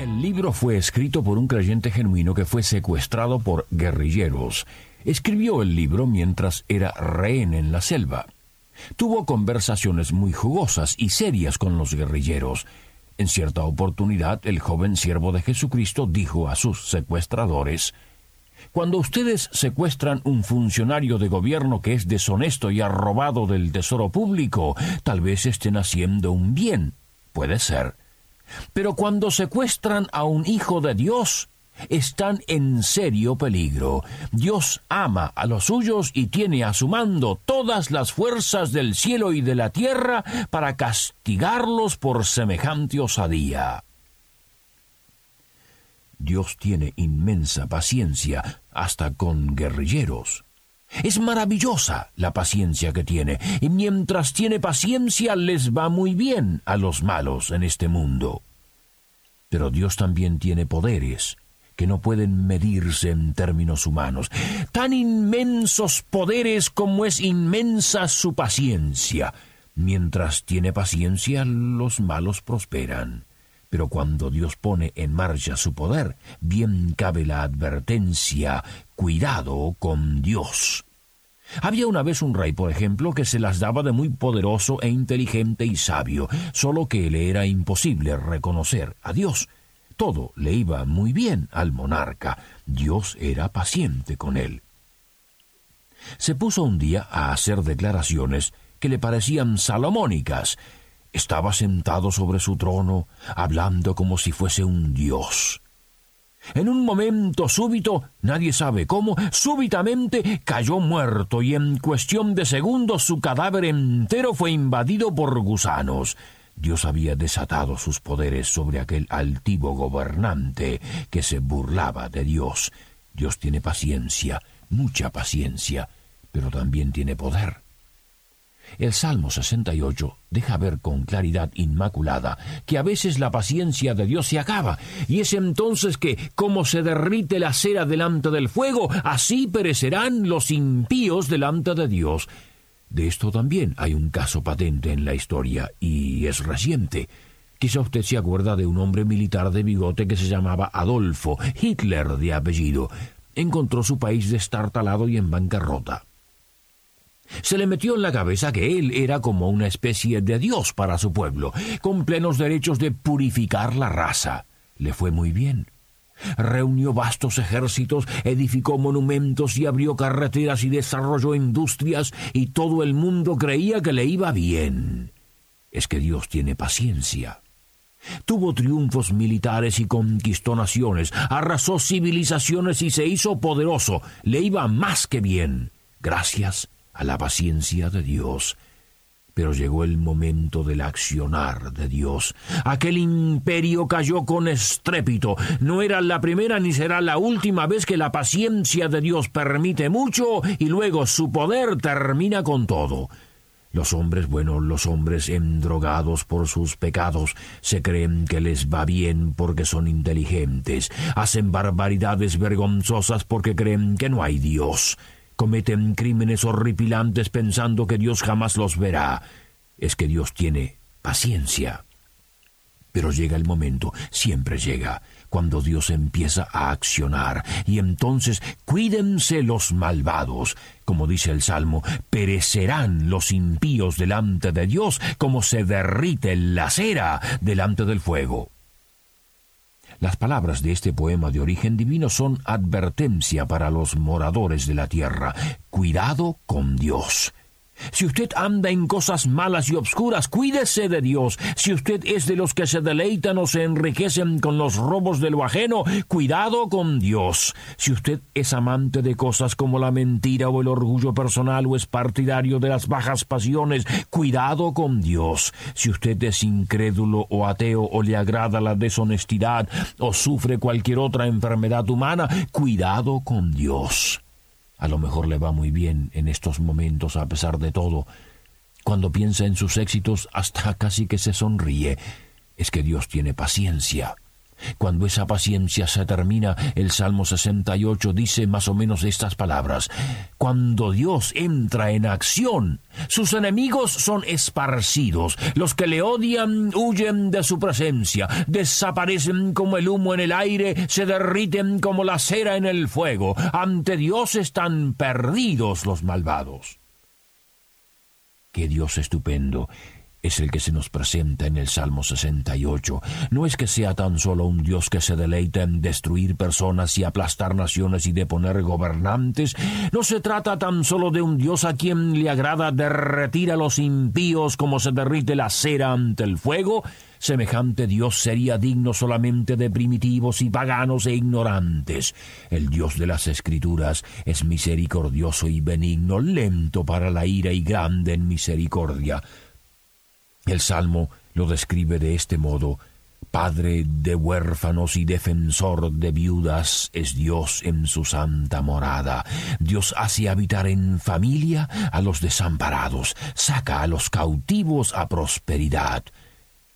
El libro fue escrito por un creyente genuino que fue secuestrado por guerrilleros. Escribió el libro mientras era rehén en la selva. Tuvo conversaciones muy jugosas y serias con los guerrilleros. En cierta oportunidad, el joven siervo de Jesucristo dijo a sus secuestradores, Cuando ustedes secuestran un funcionario de gobierno que es deshonesto y ha robado del tesoro público, tal vez estén haciendo un bien. Puede ser. Pero cuando secuestran a un hijo de Dios, están en serio peligro. Dios ama a los suyos y tiene a su mando todas las fuerzas del cielo y de la tierra para castigarlos por semejante osadía. Dios tiene inmensa paciencia hasta con guerrilleros. Es maravillosa la paciencia que tiene, y mientras tiene paciencia les va muy bien a los malos en este mundo. Pero Dios también tiene poderes que no pueden medirse en términos humanos, tan inmensos poderes como es inmensa su paciencia. Mientras tiene paciencia, los malos prosperan. Pero cuando Dios pone en marcha su poder, bien cabe la advertencia, cuidado con Dios. Había una vez un rey, por ejemplo, que se las daba de muy poderoso e inteligente y sabio, solo que le era imposible reconocer a Dios. Todo le iba muy bien al monarca. Dios era paciente con él. Se puso un día a hacer declaraciones que le parecían salomónicas, estaba sentado sobre su trono, hablando como si fuese un dios. En un momento súbito, nadie sabe cómo, súbitamente cayó muerto y en cuestión de segundos su cadáver entero fue invadido por gusanos. Dios había desatado sus poderes sobre aquel altivo gobernante que se burlaba de Dios. Dios tiene paciencia, mucha paciencia, pero también tiene poder. El Salmo 68 deja ver con claridad inmaculada que a veces la paciencia de Dios se acaba, y es entonces que, como se derrite la cera delante del fuego, así perecerán los impíos delante de Dios. De esto también hay un caso patente en la historia, y es reciente. Quizá usted se acuerda de un hombre militar de bigote que se llamaba Adolfo, Hitler de apellido. Encontró su país destartalado y en bancarrota. Se le metió en la cabeza que él era como una especie de dios para su pueblo, con plenos derechos de purificar la raza. Le fue muy bien. Reunió vastos ejércitos, edificó monumentos y abrió carreteras y desarrolló industrias, y todo el mundo creía que le iba bien. Es que Dios tiene paciencia. Tuvo triunfos militares y conquistó naciones, arrasó civilizaciones y se hizo poderoso. Le iba más que bien. Gracias a la paciencia de Dios. Pero llegó el momento del accionar de Dios. Aquel imperio cayó con estrépito. No era la primera ni será la última vez que la paciencia de Dios permite mucho y luego su poder termina con todo. Los hombres, bueno, los hombres endrogados por sus pecados, se creen que les va bien porque son inteligentes, hacen barbaridades vergonzosas porque creen que no hay Dios cometen crímenes horripilantes pensando que Dios jamás los verá. Es que Dios tiene paciencia. Pero llega el momento, siempre llega, cuando Dios empieza a accionar, y entonces cuídense los malvados, como dice el Salmo, perecerán los impíos delante de Dios como se derrite la cera delante del fuego. Las palabras de este poema de origen divino son advertencia para los moradores de la tierra. Cuidado con Dios. Si usted anda en cosas malas y obscuras, cuídese de Dios. Si usted es de los que se deleitan o se enriquecen con los robos de lo ajeno, cuidado con Dios. Si usted es amante de cosas como la mentira o el orgullo personal o es partidario de las bajas pasiones, cuidado con Dios. Si usted es incrédulo o ateo o le agrada la deshonestidad o sufre cualquier otra enfermedad humana, cuidado con Dios. A lo mejor le va muy bien en estos momentos a pesar de todo. Cuando piensa en sus éxitos hasta casi que se sonríe. Es que Dios tiene paciencia. Cuando esa paciencia se termina, el Salmo 68 dice más o menos estas palabras. Cuando Dios entra en acción, sus enemigos son esparcidos, los que le odian huyen de su presencia, desaparecen como el humo en el aire, se derriten como la cera en el fuego. Ante Dios están perdidos los malvados. Qué Dios estupendo es el que se nos presenta en el Salmo 68. No es que sea tan solo un Dios que se deleita en destruir personas y aplastar naciones y deponer gobernantes, no se trata tan solo de un Dios a quien le agrada derretir a los impíos como se derrite la cera ante el fuego, Semejante Dios sería digno solamente de primitivos y paganos e ignorantes. El Dios de las Escrituras es misericordioso y benigno, lento para la ira y grande en misericordia. El Salmo lo describe de este modo, Padre de huérfanos y defensor de viudas es Dios en su santa morada. Dios hace habitar en familia a los desamparados, saca a los cautivos a prosperidad.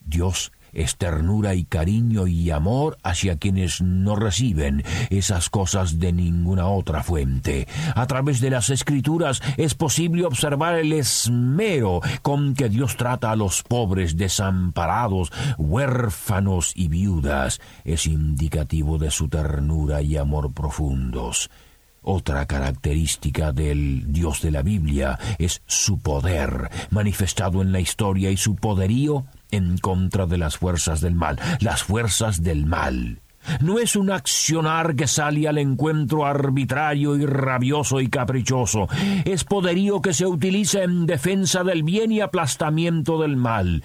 Dios es ternura y cariño y amor hacia quienes no reciben esas cosas de ninguna otra fuente. A través de las escrituras es posible observar el esmero con que Dios trata a los pobres, desamparados, huérfanos y viudas. Es indicativo de su ternura y amor profundos. Otra característica del Dios de la Biblia es su poder, manifestado en la historia y su poderío en contra de las fuerzas del mal, las fuerzas del mal. No es un accionar que sale al encuentro arbitrario y rabioso y caprichoso. Es poderío que se utiliza en defensa del bien y aplastamiento del mal.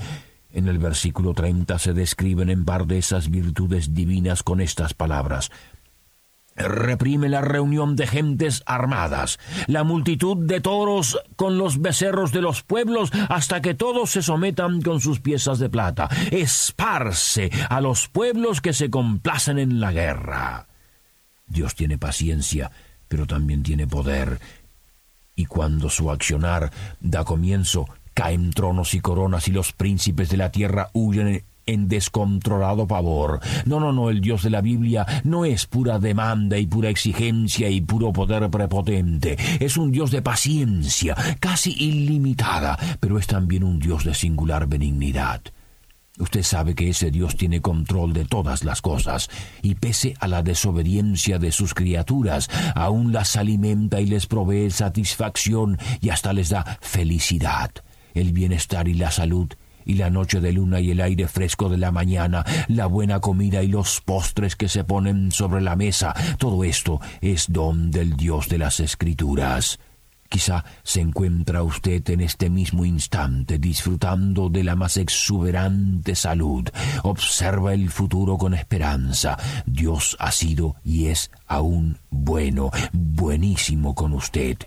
En el versículo 30 se describen en par de esas virtudes divinas con estas palabras reprime la reunión de gentes armadas, la multitud de toros con los becerros de los pueblos, hasta que todos se sometan con sus piezas de plata. Esparce a los pueblos que se complacen en la guerra. Dios tiene paciencia, pero también tiene poder. Y cuando su accionar da comienzo, caen tronos y coronas y los príncipes de la tierra huyen en descontrolado pavor. No, no, no, el Dios de la Biblia no es pura demanda y pura exigencia y puro poder prepotente. Es un Dios de paciencia, casi ilimitada, pero es también un Dios de singular benignidad. Usted sabe que ese Dios tiene control de todas las cosas, y pese a la desobediencia de sus criaturas, aún las alimenta y les provee satisfacción y hasta les da felicidad, el bienestar y la salud y la noche de luna y el aire fresco de la mañana, la buena comida y los postres que se ponen sobre la mesa, todo esto es don del Dios de las Escrituras. Quizá se encuentra usted en este mismo instante disfrutando de la más exuberante salud. Observa el futuro con esperanza. Dios ha sido y es aún bueno, buenísimo con usted.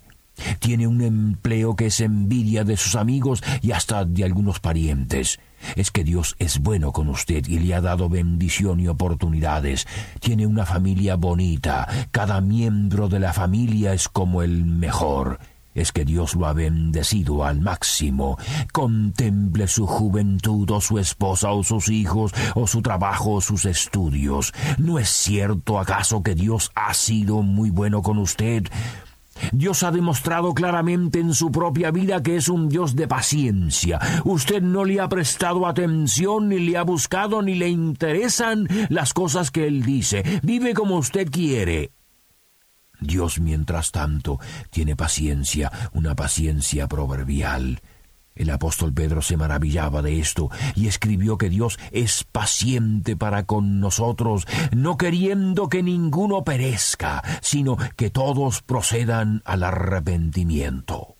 Tiene un empleo que es envidia de sus amigos y hasta de algunos parientes. Es que Dios es bueno con usted y le ha dado bendición y oportunidades. Tiene una familia bonita. Cada miembro de la familia es como el mejor. Es que Dios lo ha bendecido al máximo. Contemple su juventud o su esposa o sus hijos o su trabajo o sus estudios. ¿No es cierto acaso que Dios ha sido muy bueno con usted? Dios ha demostrado claramente en su propia vida que es un Dios de paciencia. Usted no le ha prestado atención, ni le ha buscado, ni le interesan las cosas que Él dice. Vive como usted quiere. Dios, mientras tanto, tiene paciencia, una paciencia proverbial. El apóstol Pedro se maravillaba de esto y escribió que Dios es paciente para con nosotros, no queriendo que ninguno perezca, sino que todos procedan al arrepentimiento.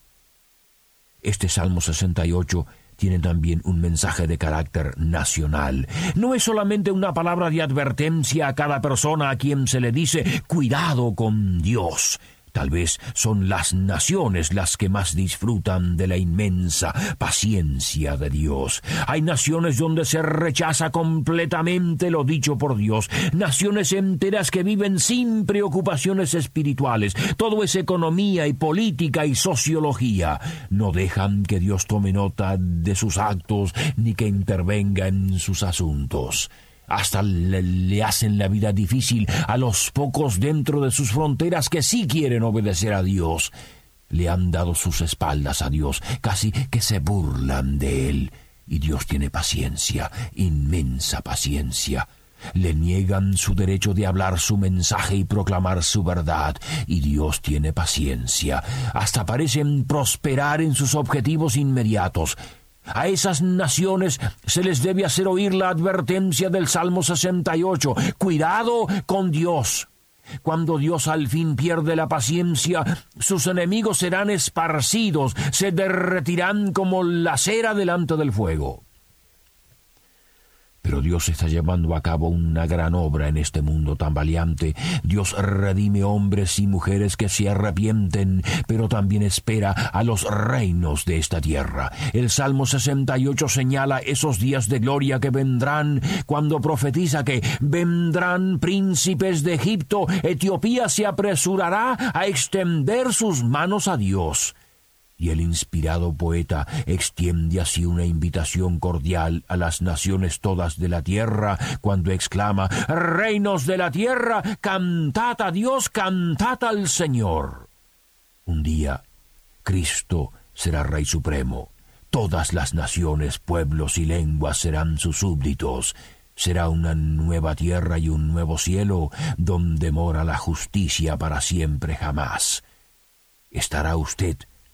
Este Salmo 68 tiene también un mensaje de carácter nacional. No es solamente una palabra de advertencia a cada persona a quien se le dice cuidado con Dios. Tal vez son las naciones las que más disfrutan de la inmensa paciencia de Dios. Hay naciones donde se rechaza completamente lo dicho por Dios, naciones enteras que viven sin preocupaciones espirituales, todo es economía y política y sociología. No dejan que Dios tome nota de sus actos ni que intervenga en sus asuntos hasta le, hacen la vida difícil a los pocos dentro de sus fronteras que sí quieren obedecer a Dios. Le han dado sus espaldas a Dios, casi que se burlan de Él. Y Dios tiene paciencia, inmensa paciencia. Le niegan su derecho de hablar su mensaje y proclamar su verdad, y Dios tiene paciencia. Hasta parecen prosperar en sus objetivos inmediatos, a esas naciones se les debe hacer oír la advertencia del Salmo 68. Cuidado con Dios. Cuando Dios al fin pierde la paciencia, sus enemigos serán esparcidos, se derretirán como la cera delante del fuego. Dios está llevando a cabo una gran obra en este mundo tan valiente. Dios redime hombres y mujeres que se arrepienten, pero también espera a los reinos de esta tierra. El Salmo 68 señala esos días de gloria que vendrán cuando profetiza que vendrán príncipes de Egipto. Etiopía se apresurará a extender sus manos a Dios y el inspirado poeta extiende así una invitación cordial a las naciones todas de la tierra cuando exclama Reinos de la tierra, cantad a Dios, cantad al Señor. Un día Cristo será Rey Supremo. Todas las naciones, pueblos y lenguas serán sus súbditos. Será una nueva tierra y un nuevo cielo donde mora la justicia para siempre jamás. ¿Estará usted